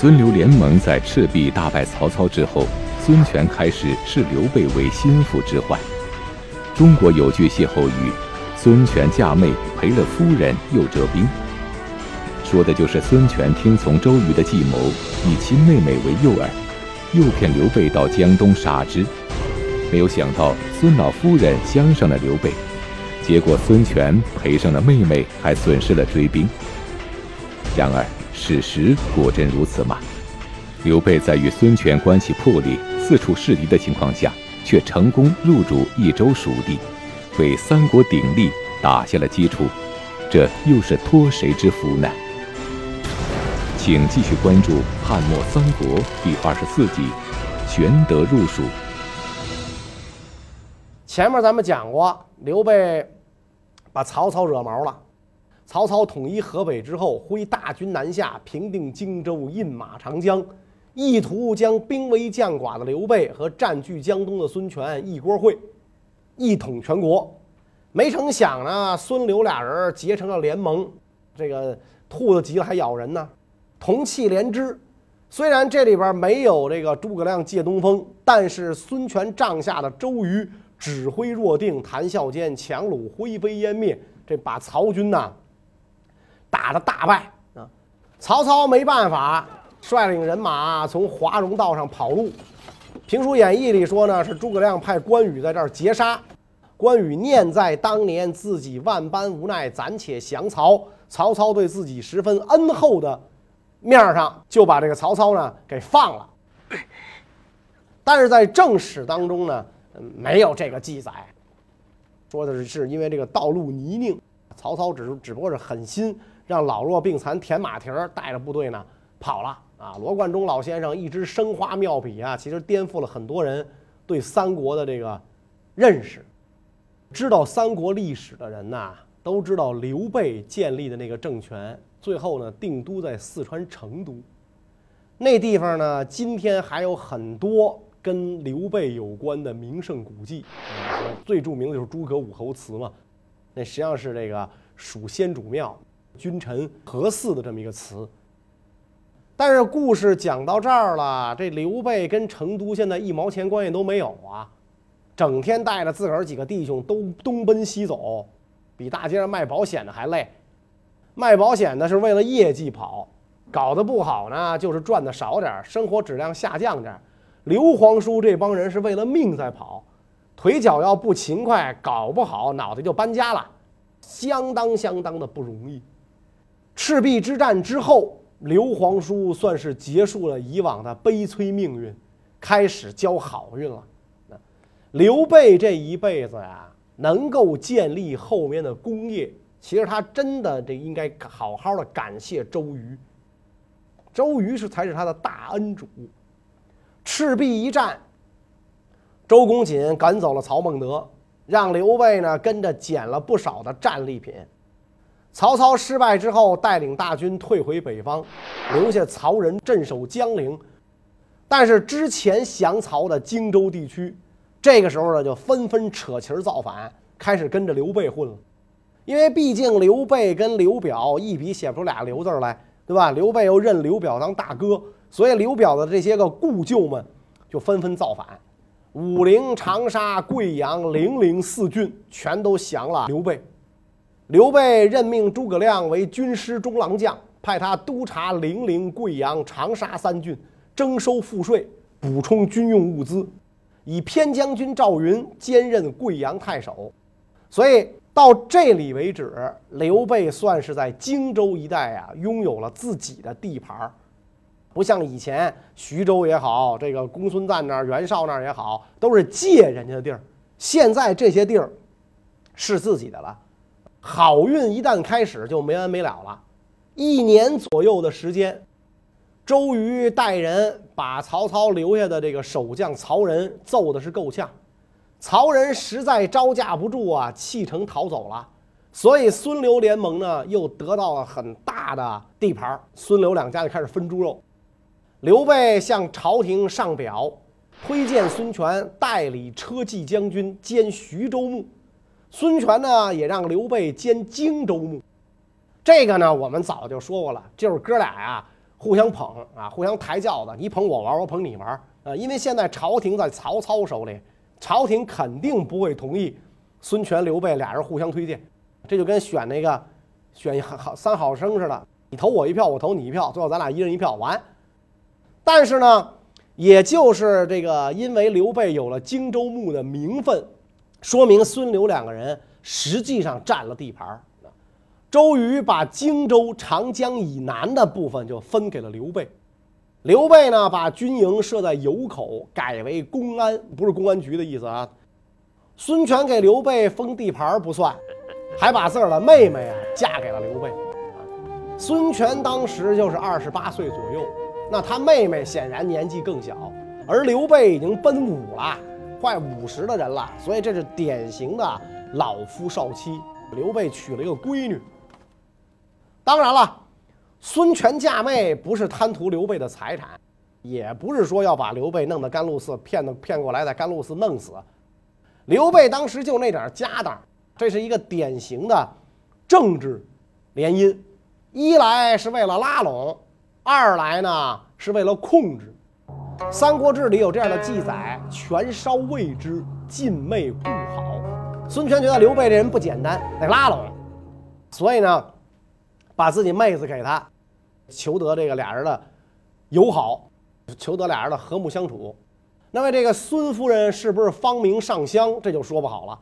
孙刘联盟在赤壁大败曹操之后，孙权开始视刘备为心腹之患。中国有句歇后语：“孙权嫁妹，赔了夫人又折兵。”说的就是孙权听从周瑜的计谋，以其妹妹为诱饵，诱骗刘备到江东杀之。没有想到孙老夫人相上了刘备，结果孙权赔上了妹妹，还损失了追兵。然而。事实果真如此吗？刘备在与孙权关系破裂、四处势敌的情况下，却成功入主益州蜀地，为三国鼎立打下了基础。这又是托谁之福呢？请继续关注《汉末三国》第二十四集《玄德入蜀》。前面咱们讲过，刘备把曹操惹毛了。曹操统一河北之后，挥大军南下，平定荆州，饮马长江，意图将兵微将寡的刘备和占据江东的孙权一锅烩，一统全国。没成想呢，孙刘俩人结成了联盟，这个兔子急了还咬人呢，同气连枝。虽然这里边没有这个诸葛亮借东风，但是孙权帐下的周瑜指挥若定，谈笑间强弩灰飞烟灭，这把曹军呐。打的大败啊！曹操没办法，率领人马从华容道上跑路。评书演义里说呢，是诸葛亮派关羽在这儿截杀。关羽念在当年自己万般无奈，暂且降曹。曹操对自己十分恩厚的面上，就把这个曹操呢给放了。但是在正史当中呢，没有这个记载，说的是是因为这个道路泥泞，曹操只是只不过是狠心。让老弱病残田马蹄儿带着部队呢跑了啊！罗贯中老先生一支生花妙笔啊，其实颠覆了很多人对三国的这个认识。知道三国历史的人呐，都知道刘备建立的那个政权，最后呢定都在四川成都。那地方呢，今天还有很多跟刘备有关的名胜古迹，最著名的就是诸葛武侯祠嘛。那实际上是这个蜀先主庙。君臣合祀的这么一个词，但是故事讲到这儿了，这刘备跟成都现在一毛钱关系都没有啊，整天带着自个儿几个弟兄都东奔西走，比大街上卖保险的还累。卖保险的是为了业绩跑，搞得不好呢，就是赚的少点生活质量下降点刘皇叔这帮人是为了命在跑，腿脚要不勤快，搞不好脑袋就搬家了，相当相当的不容易。赤壁之战之后，刘皇叔算是结束了以往的悲催命运，开始交好运了。刘备这一辈子呀，能够建立后面的功业，其实他真的这应该好好的感谢周瑜。周瑜是才是他的大恩主。赤壁一战，周公瑾赶走了曹孟德，让刘备呢跟着捡了不少的战利品。曹操失败之后，带领大军退回北方，留下曹仁镇守江陵。但是之前降曹的荆州地区，这个时候呢，就纷纷扯旗造反，开始跟着刘备混了。因为毕竟刘备跟刘表一笔写不出俩刘字来，对吧？刘备又认刘表当大哥，所以刘表的这些个故旧们就纷纷造反。武陵、长沙、贵阳、零陵四郡全都降了刘备。刘备任命诸葛亮为军师中郎将，派他督察零陵、贵阳、长沙三郡，征收赋税，补充军用物资，以偏将军赵云兼任贵阳太守。所以到这里为止，刘备算是在荆州一带啊，拥有了自己的地盘儿不像以前徐州也好，这个公孙瓒那儿、袁绍那儿也好，都是借人家的地儿。现在这些地儿是自己的了。好运一旦开始，就没完没了了。一年左右的时间，周瑜带人把曹操留下的这个守将曹仁揍的是够呛，曹仁实在招架不住啊，弃城逃走了。所以孙刘联盟呢，又得到了很大的地盘。孙刘两家就开始分猪肉。刘备向朝廷上表，推荐孙权代理车骑将军兼徐州牧。孙权呢，也让刘备兼荆州牧。这个呢，我们早就说过了，就是哥俩呀，互相捧啊，互相抬轿子，你捧我玩，我捧你玩啊。因为现在朝廷在曹操手里，朝廷肯定不会同意孙权、刘备俩人互相推荐，这就跟选那个选好三好生似的，你投我一票，我投你一票，最后咱俩一人一票完。但是呢，也就是这个，因为刘备有了荆州牧的名分，说明孙刘两个人实际上占了地盘周瑜把荆州、长江以南的部分就分给了刘备，刘备呢把军营设在油口，改为公安，不是公安局的意思啊。孙权给刘备封地盘不算，还把自个儿的妹妹啊嫁给了刘备。孙权当时就是二十八岁左右，那他妹妹显然年纪更小，而刘备已经奔五了，快五十的人了，所以这是典型的老夫少妻。刘备娶了一个闺女。当然了，孙权嫁妹不是贪图刘备的财产，也不是说要把刘备弄到甘露寺骗的骗过来，在甘露寺弄死。刘备当时就那点家当，这是一个典型的政治联姻。一来是为了拉拢，二来呢是为了控制。《三国志》里有这样的记载：“权稍未之，尽妹故好。”孙权觉得刘备这人不简单，得拉拢，所以呢。把自己妹子给他，求得这个俩人的友好，求得俩人的和睦相处。那么这个孙夫人是不是芳名上香，这就说不好了。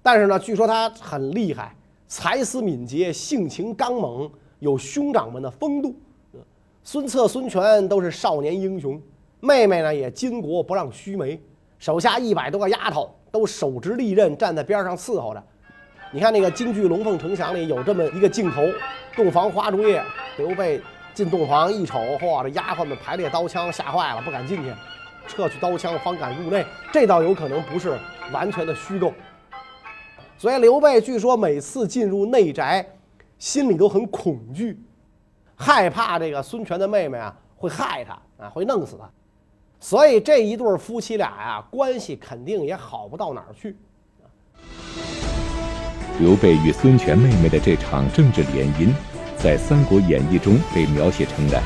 但是呢，据说她很厉害，才思敏捷，性情刚猛，有兄长们的风度。孙策、孙权都是少年英雄，妹妹呢也巾帼不让须眉，手下一百多个丫头都手执利刃站在边上伺候着。你看那个京剧《龙凤呈祥》里有这么一个镜头。洞房花烛夜，刘备进洞房一瞅，嚯，这丫鬟们排列刀枪，吓坏了，不敢进去，撤去刀枪，方敢入内。这倒有可能不是完全的虚构。所以刘备据说每次进入内宅，心里都很恐惧，害怕这个孙权的妹妹啊会害他啊，会弄死他。所以这一对夫妻俩呀，关系肯定也好不到哪儿去。刘备与孙权妹妹的这场政治联姻，在《三国演义》中被描写成了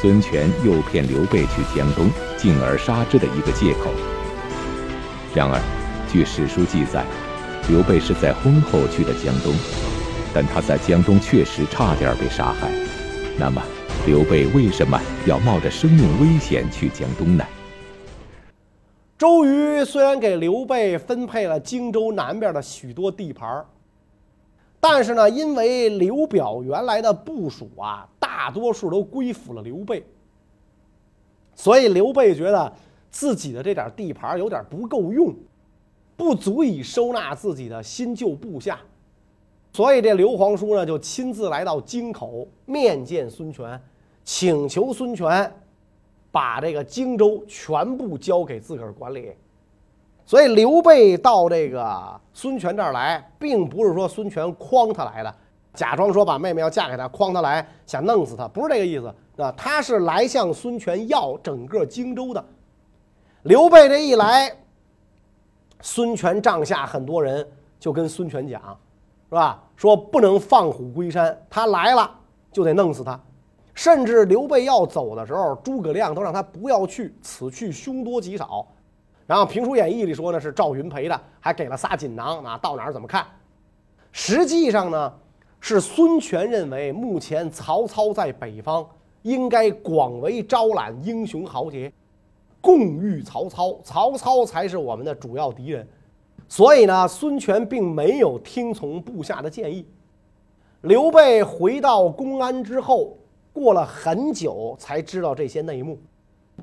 孙权诱骗刘备去江东，进而杀之的一个借口。然而，据史书记载，刘备是在婚后去的江东，但他在江东确实差点被杀害。那么，刘备为什么要冒着生命危险去江东呢？周瑜虽然给刘备分配了荆州南边的许多地盘。但是呢，因为刘表原来的部署啊，大多数都归附了刘备，所以刘备觉得自己的这点地盘有点不够用，不足以收纳自己的新旧部下，所以这刘皇叔呢就亲自来到京口面见孙权，请求孙权把这个荆州全部交给自个儿管理。所以刘备到这个孙权这儿来，并不是说孙权诓他来的，假装说把妹妹要嫁给他，诓他来想弄死他，不是这个意思啊。他是来向孙权要整个荆州的。刘备这一来，孙权帐下很多人就跟孙权讲，是吧？说不能放虎归山，他来了就得弄死他。甚至刘备要走的时候，诸葛亮都让他不要去，此去凶多吉少。然后《评书演义》里说呢是赵云陪的，还给了仨锦囊啊，到哪儿怎么看？实际上呢，是孙权认为目前曹操在北方，应该广为招揽英雄豪杰，共御曹操，曹操才是我们的主要敌人。所以呢，孙权并没有听从部下的建议。刘备回到公安之后，过了很久才知道这些内幕，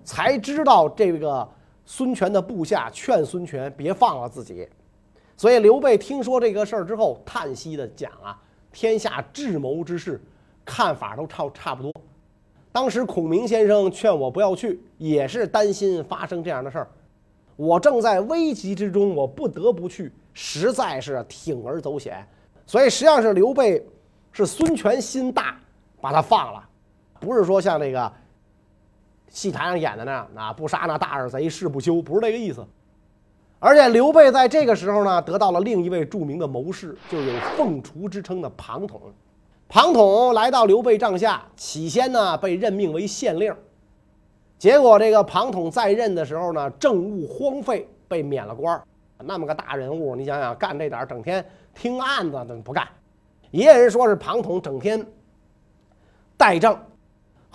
才知道这个。孙权的部下劝孙权别放了自己，所以刘备听说这个事儿之后，叹息的讲啊：“天下智谋之士，看法都差差不多。当时孔明先生劝我不要去，也是担心发生这样的事儿。我正在危急之中，我不得不去，实在是铤而走险。所以实际上是刘备是孙权心大，把他放了，不是说像那个。”戏台上演的那样，啊，不杀那大耳贼誓不休，不是这个意思。而且刘备在这个时候呢，得到了另一位著名的谋士，就有凤雏之称的庞统。庞统来到刘备帐下，起先呢被任命为县令，结果这个庞统在任的时候呢，政务荒废，被免了官那么个大人物，你想想干这点，整天听案子的不干。也有人说是庞统整天代政。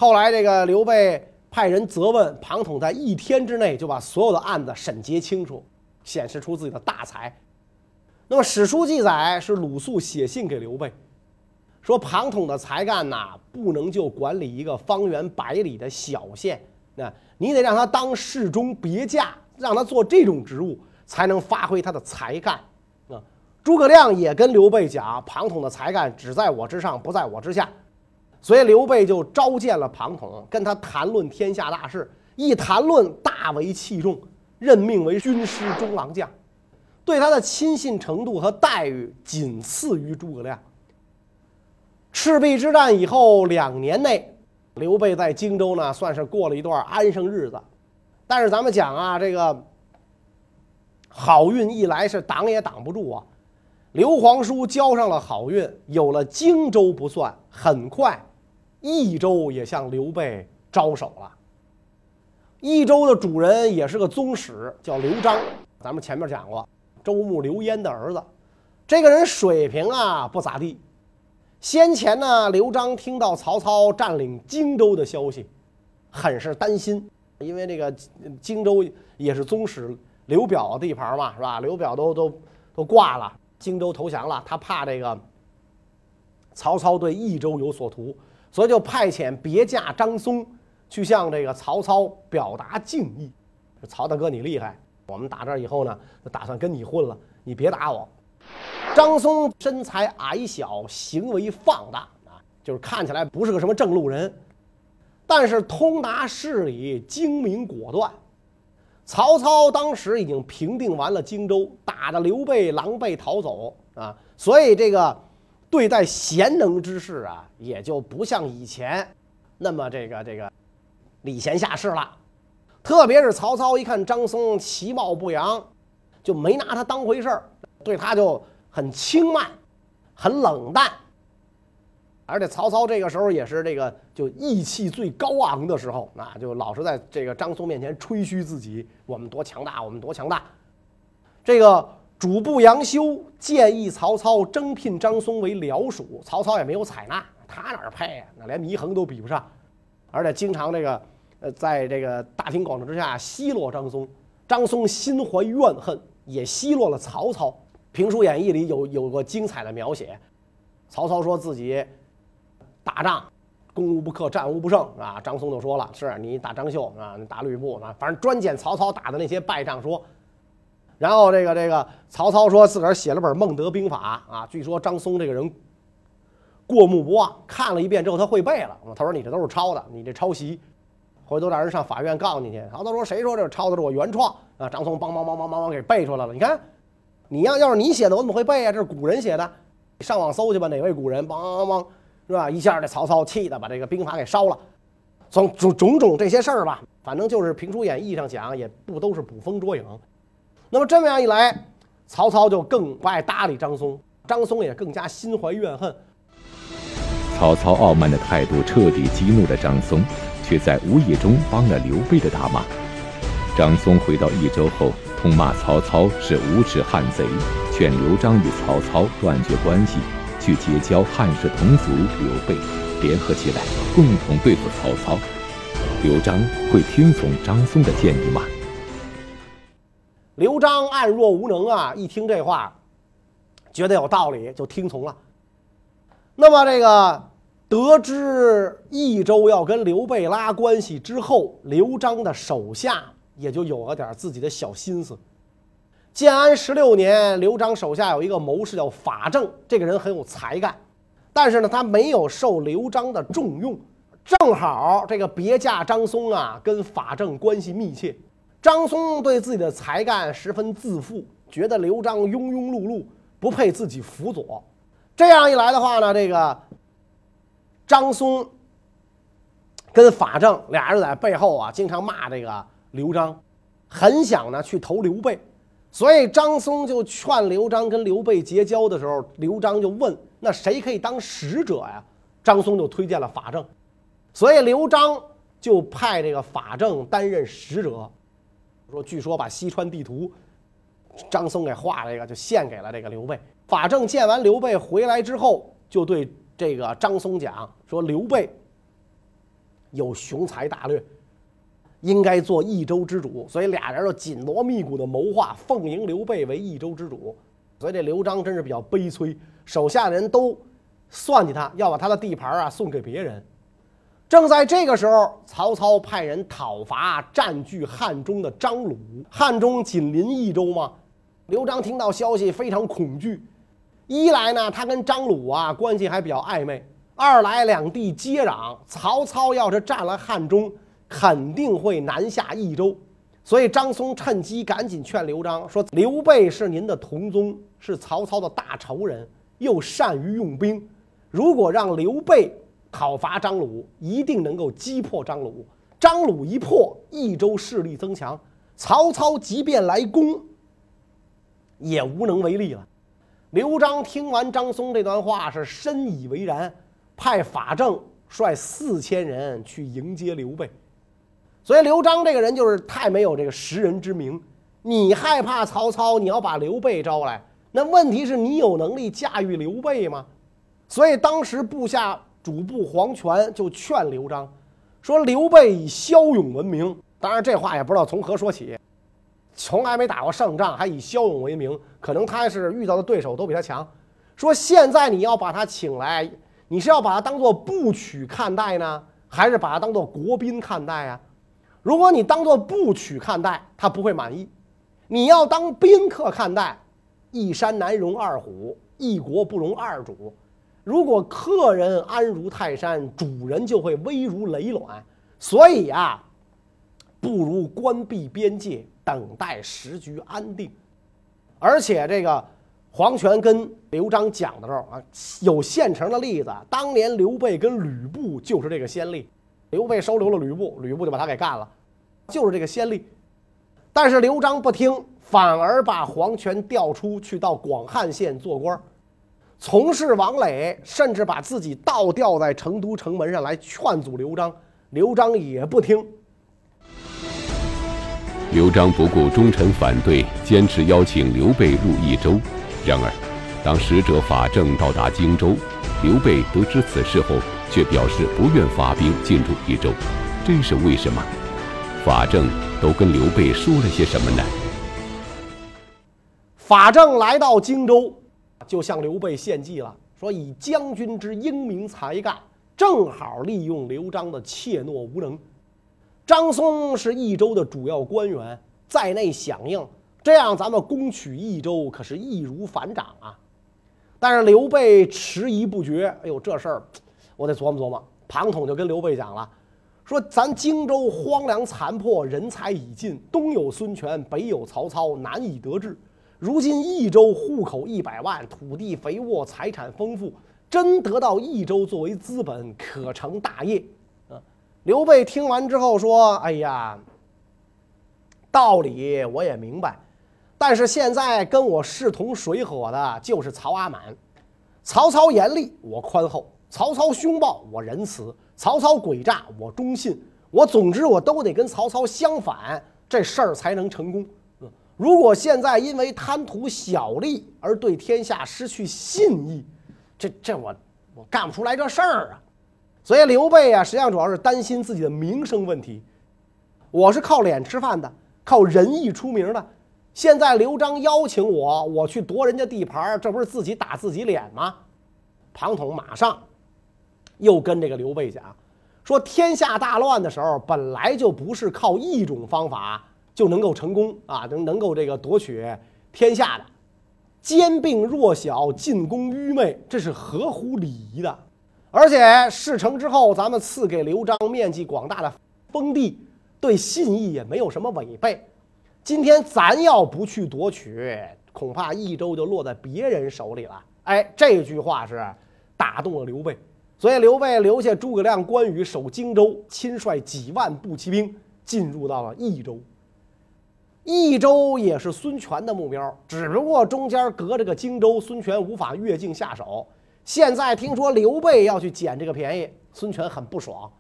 后来这个刘备派人责问庞统，在一天之内就把所有的案子审结清楚，显示出自己的大才。那么史书记载是鲁肃写信给刘备，说庞统的才干呐，不能就管理一个方圆百里的小县，那你得让他当侍中别驾，让他做这种职务，才能发挥他的才干。啊，诸葛亮也跟刘备讲，庞统的才干只在我之上，不在我之下。所以刘备就召见了庞统，跟他谈论天下大事。一谈论，大为器重，任命为军师中郎将，对他的亲信程度和待遇仅次于诸葛亮。赤壁之战以后两年内，刘备在荆州呢，算是过了一段安生日子。但是咱们讲啊，这个好运一来是挡也挡不住啊。刘皇叔交上了好运，有了荆州不算，很快。益州也向刘备招手了。益州的主人也是个宗室，叫刘璋。咱们前面讲过，周牧刘焉的儿子。这个人水平啊不咋地。先前呢，刘璋听到曹操占领荆州的消息，很是担心，因为这个荆州也是宗室刘表的地盘嘛，是吧？刘表都都都挂了，荆州投降了，他怕这个曹操对益州有所图。所以就派遣别驾张松去向这个曹操表达敬意。曹大哥，你厉害！我们打这以后呢，就打算跟你混了，你别打我。张松身材矮小，行为放荡啊，就是看起来不是个什么正路人，但是通达事理，精明果断。曹操当时已经平定完了荆州，打得刘备狼狈逃走啊，所以这个。对待贤能之士啊，也就不像以前那么这个这个礼贤下士了。特别是曹操一看张松其貌不扬，就没拿他当回事儿，对他就很轻慢、很冷淡。而且曹操这个时候也是这个就义气最高昂的时候，那就老是在这个张松面前吹嘘自己，我们多强大，我们多强大。这个。主簿杨修建议曹操征聘张松为僚属，曹操也没有采纳，他哪儿配啊？那连祢衡都比不上，而且经常这个，呃，在这个大庭广众之下奚落张松，张松心怀怨恨，也奚落了曹操。评书演义里有有个精彩的描写，曹操说自己打仗攻无不克，战无不胜啊。张松就说了，是你打张绣啊，你打吕布啊，反正专捡曹操打的那些败仗说。然后这个这个曹操说自个儿写了本《孟德兵法》啊，据说张松这个人过目不忘，看了一遍之后他会背了。他说你这都是抄的，你这抄袭，回头让人上法院告你去。曹操说谁说这抄的是我原创啊？张松梆梆梆梆梆梆给背出来了。你看，你要要是你写的，我怎么会背啊？这是古人写的，你上网搜去吧，哪位古人？梆梆梆，是吧？一下这曹操气的把这个兵法给烧了。从种种种这些事儿吧，反正就是评书演义上讲，也不都是捕风捉影。那么这么样一来，曹操就更不爱搭理张松，张松也更加心怀怨恨。曹操傲慢的态度彻底激怒了张松，却在无意中帮了刘备的大忙。张松回到益州后，痛骂曹操是无耻汉贼，劝刘璋与曹操断绝关系，去结交汉室同族刘备，联合起来共同对付曹操。刘璋会听从张松的建议吗？刘璋暗若无能啊！一听这话，觉得有道理，就听从了。那么，这个得知益州要跟刘备拉关系之后，刘璋的手下也就有了点自己的小心思。建安十六年，刘璋手下有一个谋士叫法正，这个人很有才干，但是呢，他没有受刘璋的重用。正好这个别驾张松啊，跟法正关系密切。张松对自己的才干十分自负，觉得刘璋庸庸碌碌，不配自己辅佐。这样一来的话呢，这个张松跟法正俩人在背后啊，经常骂这个刘璋，很想呢去投刘备。所以张松就劝刘璋跟刘备结交的时候，刘璋就问：“那谁可以当使者呀？”张松就推荐了法正，所以刘璋就派这个法正担任使者。说据说把西川地图，张松给画了一个，就献给了这个刘备。法正见完刘备回来之后，就对这个张松讲说：“刘备有雄才大略。”应该做益州之主，所以俩人就紧锣密鼓的谋划，奉迎刘备为益州之主。所以这刘璋真是比较悲催，手下人都算计他，要把他的地盘啊送给别人。正在这个时候，曹操派人讨伐占据汉中的张鲁。汉中紧邻益州吗，刘璋听到消息非常恐惧。一来呢，他跟张鲁啊关系还比较暧昧；二来两地接壤，曹操要是占了汉中。肯定会南下益州，所以张松趁机赶紧劝刘璋说：“刘备是您的同宗，是曹操的大仇人，又善于用兵。如果让刘备讨伐张鲁，一定能够击破张鲁。张鲁一破，益州势力增强，曹操即便来攻，也无能为力了。”刘璋听完张松这段话，是深以为然，派法正率四千人去迎接刘备。所以刘璋这个人就是太没有这个识人之明。你害怕曹操，你要把刘备招来，那问题是你有能力驾驭刘备吗？所以当时部下主簿黄权就劝刘璋说：“刘备以骁勇闻名，当然这话也不知道从何说起，从来没打过胜仗，还以骁勇为名，可能他是遇到的对手都比他强。说现在你要把他请来，你是要把他当做部曲看待呢，还是把他当做国宾看待啊？”如果你当做部曲看待，他不会满意；你要当宾客看待，一山难容二虎，一国不容二主。如果客人安如泰山，主人就会危如累卵。所以啊，不如关闭边界，等待时局安定。而且这个黄权跟刘璋讲的时候啊，有现成的例子。当年刘备跟吕布就是这个先例，刘备收留了吕布，吕布就把他给干了。就是这个先例，但是刘璋不听，反而把黄权调出去到广汉县做官，从事王磊，甚至把自己倒吊在成都城门上来劝阻刘璋，刘璋也不听。刘璋不顾忠臣反对，坚持邀请刘备入益州。然而，当使者法正到达荆州，刘备得知此事后，却表示不愿发兵进入益州，这是为什么？法正都跟刘备说了些什么呢？法正来到荆州，就向刘备献计了，说以将军之英明才干，正好利用刘璋的怯懦无能。张松是益州的主要官员，在内响应，这样咱们攻取益州可是易如反掌啊！但是刘备迟疑不决，哎呦，这事儿我得琢磨琢磨。庞统就跟刘备讲了。说咱荆州荒凉残破，人才已尽，东有孙权，北有曹操，难以得志。如今益州户口一百万，土地肥沃，财产丰富，真得到益州作为资本，可成大业。啊！刘备听完之后说：“哎呀，道理我也明白，但是现在跟我势同水火的就是曹阿满。曹操严厉，我宽厚；曹操凶暴，我仁慈。”曹操诡诈，我忠信；我总之我都得跟曹操相反，这事儿才能成功。如果现在因为贪图小利而对天下失去信义，这这我我干不出来这事儿啊。所以刘备啊，实际上主要是担心自己的名声问题。我是靠脸吃饭的，靠仁义出名的。现在刘璋邀请我，我去夺人家地盘，这不是自己打自己脸吗？庞统马上。又跟这个刘备讲，说天下大乱的时候，本来就不是靠一种方法就能够成功啊，能能够这个夺取天下的，兼并弱小，进攻愚昧，这是合乎礼仪的。而且事成之后，咱们赐给刘璋面积广大的封地，对信义也没有什么违背。今天咱要不去夺取，恐怕益州就落在别人手里了。哎，这句话是打动了刘备。所以刘备留下诸葛亮、关羽守荆州，亲率几万步骑兵进入到了益州。益州也是孙权的目标，只不过中间隔着个荆州，孙权无法越境下手。现在听说刘备要去捡这个便宜，孙权很不爽。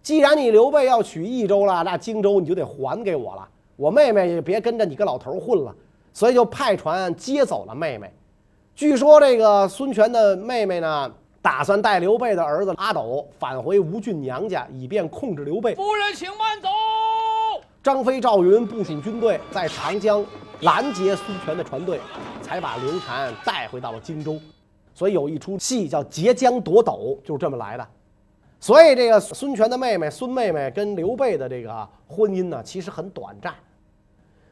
既然你刘备要取益州了，那荆州你就得还给我了。我妹妹也别跟着你个老头混了，所以就派船接走了妹妹。据说这个孙权的妹妹呢，打算带刘备的儿子阿斗返回吴郡娘家，以便控制刘备。夫人，请慢走。张飞、赵云部署军队在长江拦截孙权的船队，才把刘禅带回到了荆州。所以有一出戏叫截江夺斗，就是这么来的。所以这个孙权的妹妹孙妹妹跟刘备的这个婚姻呢，其实很短暂。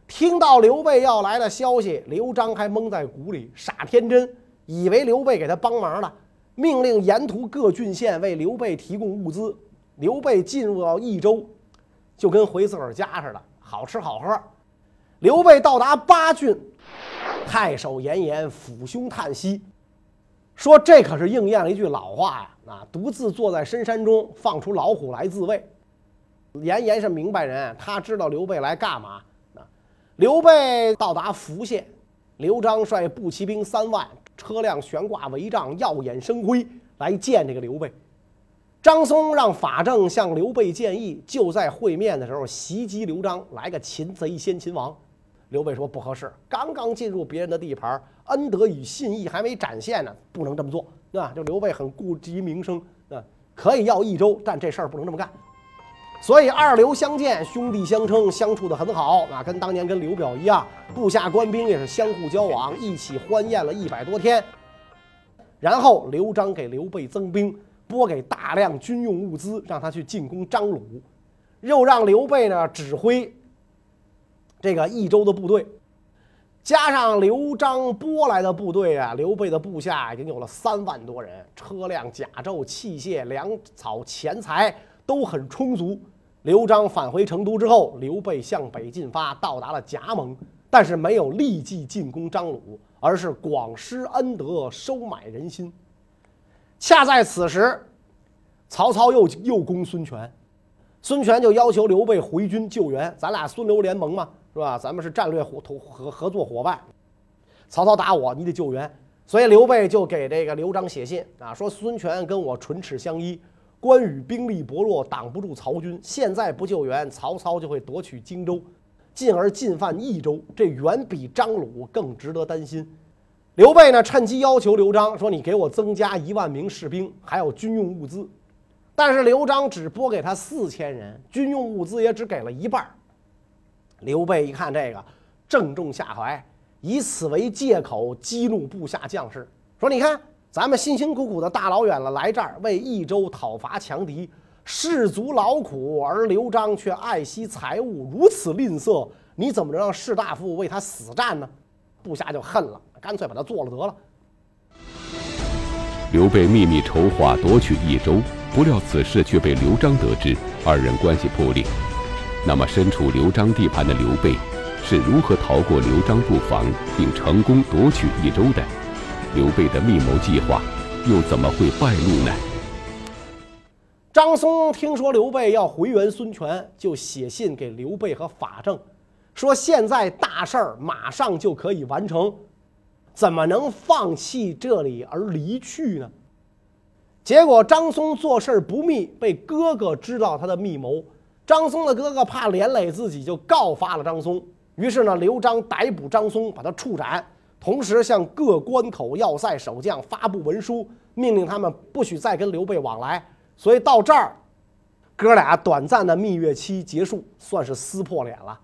听到刘备要来的消息，刘璋还蒙在鼓里，傻天真，以为刘备给他帮忙了，命令沿途各郡县为刘备提供物资。刘备进入到益州，就跟回自个儿家似的，好吃好喝。刘备到达八郡，太守严颜抚胸叹息。说这可是应验了一句老话呀！啊，独自坐在深山中，放出老虎来自卫。严颜是明白人，他知道刘备来干嘛。啊，刘备到达福县，刘璋率步骑兵三万，车辆悬挂帷帐，耀眼生辉，来见这个刘备。张松让法正向刘备建议，就在会面的时候袭击刘璋，来个擒贼先擒王。刘备说不合适，刚刚进入别人的地盘。恩德与信义还没展现呢，不能这么做，对吧？就刘备很顾及名声，啊，可以要益州，但这事儿不能这么干。所以二刘相见，兄弟相称，相处的很好啊，跟当年跟刘表一样，部下官兵也是相互交往，一起欢宴了一百多天。然后刘璋给刘备增兵，拨给大量军用物资，让他去进攻张鲁，又让刘备呢指挥这个益州的部队。加上刘璋拨来的部队啊，刘备的部下已经有了三万多人，车辆、甲胄、器械、粮草、钱财都很充足。刘璋返回成都之后，刘备向北进发，到达了葭萌，但是没有立即进攻张鲁，而是广施恩德，收买人心。恰在此时，曹操又又攻孙权，孙权就要求刘备回军救援，咱俩孙刘联盟嘛。是吧？咱们是战略伙同合合作伙伴。曹操打我，你得救援。所以刘备就给这个刘璋写信啊，说孙权跟我唇齿相依，关羽兵力薄弱，挡不住曹军。现在不救援，曹操就会夺取荆州，进而进犯益州，这远比张鲁更值得担心。刘备呢，趁机要求刘璋说：“你给我增加一万名士兵，还有军用物资。”但是刘璋只拨给他四千人，军用物资也只给了一半。刘备一看这个，正中下怀，以此为借口激怒部下将士，说：“你看，咱们辛辛苦苦的大老远了来这儿为益州讨伐强敌，士卒劳苦，而刘璋却爱惜财物，如此吝啬，你怎么能让士大夫为他死战呢？”部下就恨了，干脆把他做了得了。刘备秘密筹划夺取益州，不料此事却被刘璋得知，二人关系破裂。那么，身处刘璋地盘的刘备是如何逃过刘璋布防，并成功夺取益州的？刘备的密谋计划又怎么会败露呢？张松听说刘备要回援孙权，就写信给刘备和法正，说现在大事儿马上就可以完成，怎么能放弃这里而离去呢？结果张松做事不密，被哥哥知道他的密谋。张松的哥哥怕连累自己，就告发了张松。于是呢，刘璋逮捕张松，把他处斩，同时向各关口要塞守将发布文书，命令他们不许再跟刘备往来。所以到这儿，哥俩短暂的蜜月期结束，算是撕破脸了。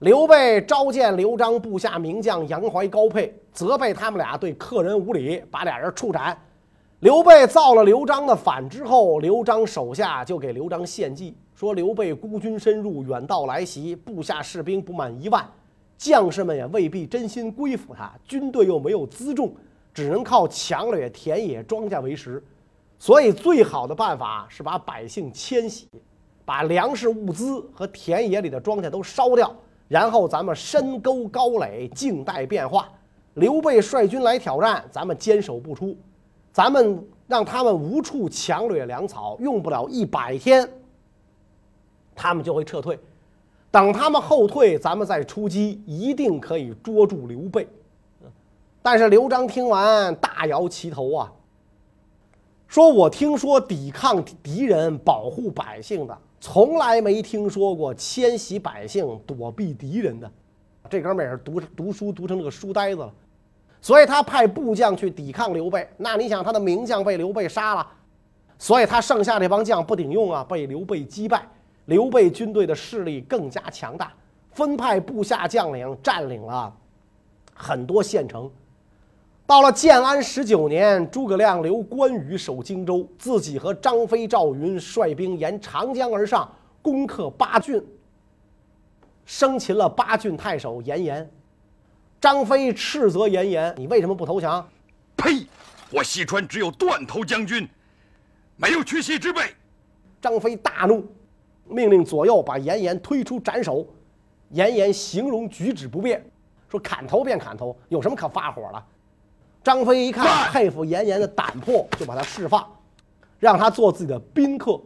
刘备召见刘璋部下名将杨怀、高沛，责备他们俩对客人无礼，把俩人处斩。刘备造了刘璋的反之后，刘璋手下就给刘璋献计。说刘备孤军深入，远道来袭，部下士兵不满一万，将士们也未必真心归附他，军队又没有辎重，只能靠抢掠田野庄稼为食。所以最好的办法是把百姓迁徙，把粮食物资和田野里的庄稼都烧掉，然后咱们深沟高垒，静待变化。刘备率军来挑战，咱们坚守不出，咱们让他们无处强掠粮草，用不了一百天。他们就会撤退，等他们后退，咱们再出击，一定可以捉住刘备。但是刘璋听完大摇其头啊，说：“我听说抵抗敌人、保护百姓的，从来没听说过迁徙百姓、躲避敌人的。”这哥们也是读读书读成这个书呆子了，所以他派部将去抵抗刘备。那你想，他的名将被刘备杀了，所以他剩下这帮将不顶用啊，被刘备击败。刘备军队的势力更加强大，分派部下将领占领了很多县城。到了建安十九年，诸葛亮留关羽守荆州，自己和张飞、赵云率兵沿长江而上，攻克八郡，生擒了八郡太守严颜。张飞斥责严颜：“你为什么不投降？”“呸！我西川只有断头将军，没有屈膝之辈。”张飞大怒。命令左右把严颜推出斩首，严颜形容举止不便，说砍头便砍头，有什么可发火的？张飞一看佩服严颜的胆魄，就把他释放，让他做自己的宾客。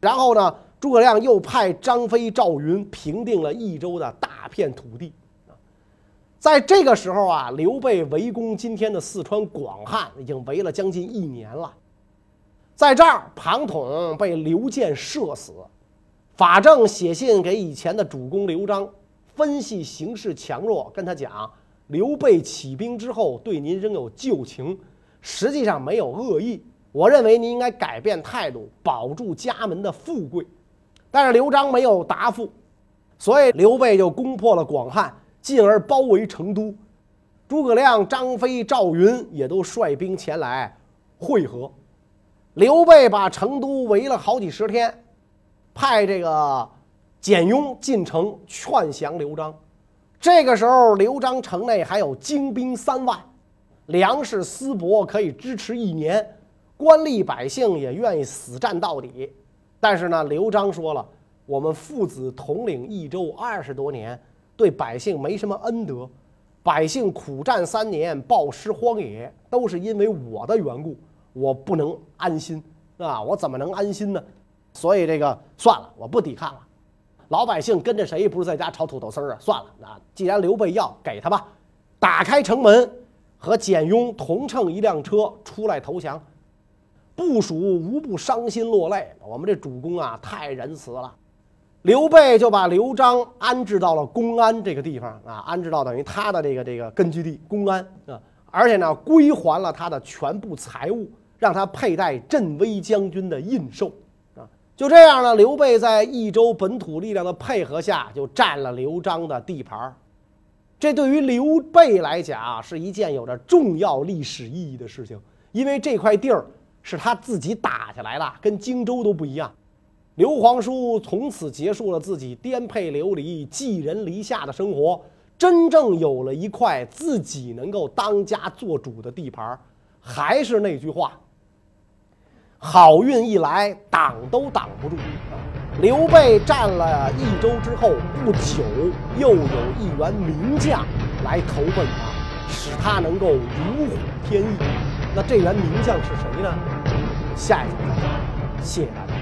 然后呢，诸葛亮又派张飞、赵云平定了益州的大片土地。在这个时候啊，刘备围攻今天的四川广汉，已经围了将近一年了。在这儿，庞统被刘建射死。法正写信给以前的主公刘璋，分析形势强弱，跟他讲：刘备起兵之后对您仍有旧情，实际上没有恶意。我认为您应该改变态度，保住家门的富贵。但是刘璋没有答复，所以刘备就攻破了广汉，进而包围成都。诸葛亮、张飞、赵云也都率兵前来会合。刘备把成都围了好几十天，派这个简雍进城劝降刘璋。这个时候，刘璋城内还有精兵三万，粮食丝帛可以支持一年，官吏百姓也愿意死战到底。但是呢，刘璋说了：“我们父子统领益州二十多年，对百姓没什么恩德，百姓苦战三年，暴尸荒野，都是因为我的缘故。”我不能安心啊！我怎么能安心呢？所以这个算了，我不抵抗了。老百姓跟着谁不是在家炒土豆丝儿啊？算了，啊，既然刘备要给他吧，打开城门，和简雍同乘一辆车出来投降。部署无不伤心落泪。我们这主公啊，太仁慈了。刘备就把刘璋安置到了公安这个地方啊，安置到等于他的这个这个根据地公安啊，而且呢，归还了他的全部财物。让他佩戴镇威将军的印绶！就这样呢，刘备在益州本土力量的配合下，就占了刘璋的地盘儿这对于刘备来讲是一件有着重要历史意义的事情，因为这块地儿是他自己打下来的，跟荆州都不一样。刘皇叔从此结束了自己颠沛流离、寄人篱下的生活，真正有了一块自己能够当家做主的地盘儿还是那句话。好运一来，挡都挡不住。刘备占了益州之后不久，又有一员名将来投奔他，使他能够如虎添翼。那这员名将是谁呢？下一集再讲。谢谢大家。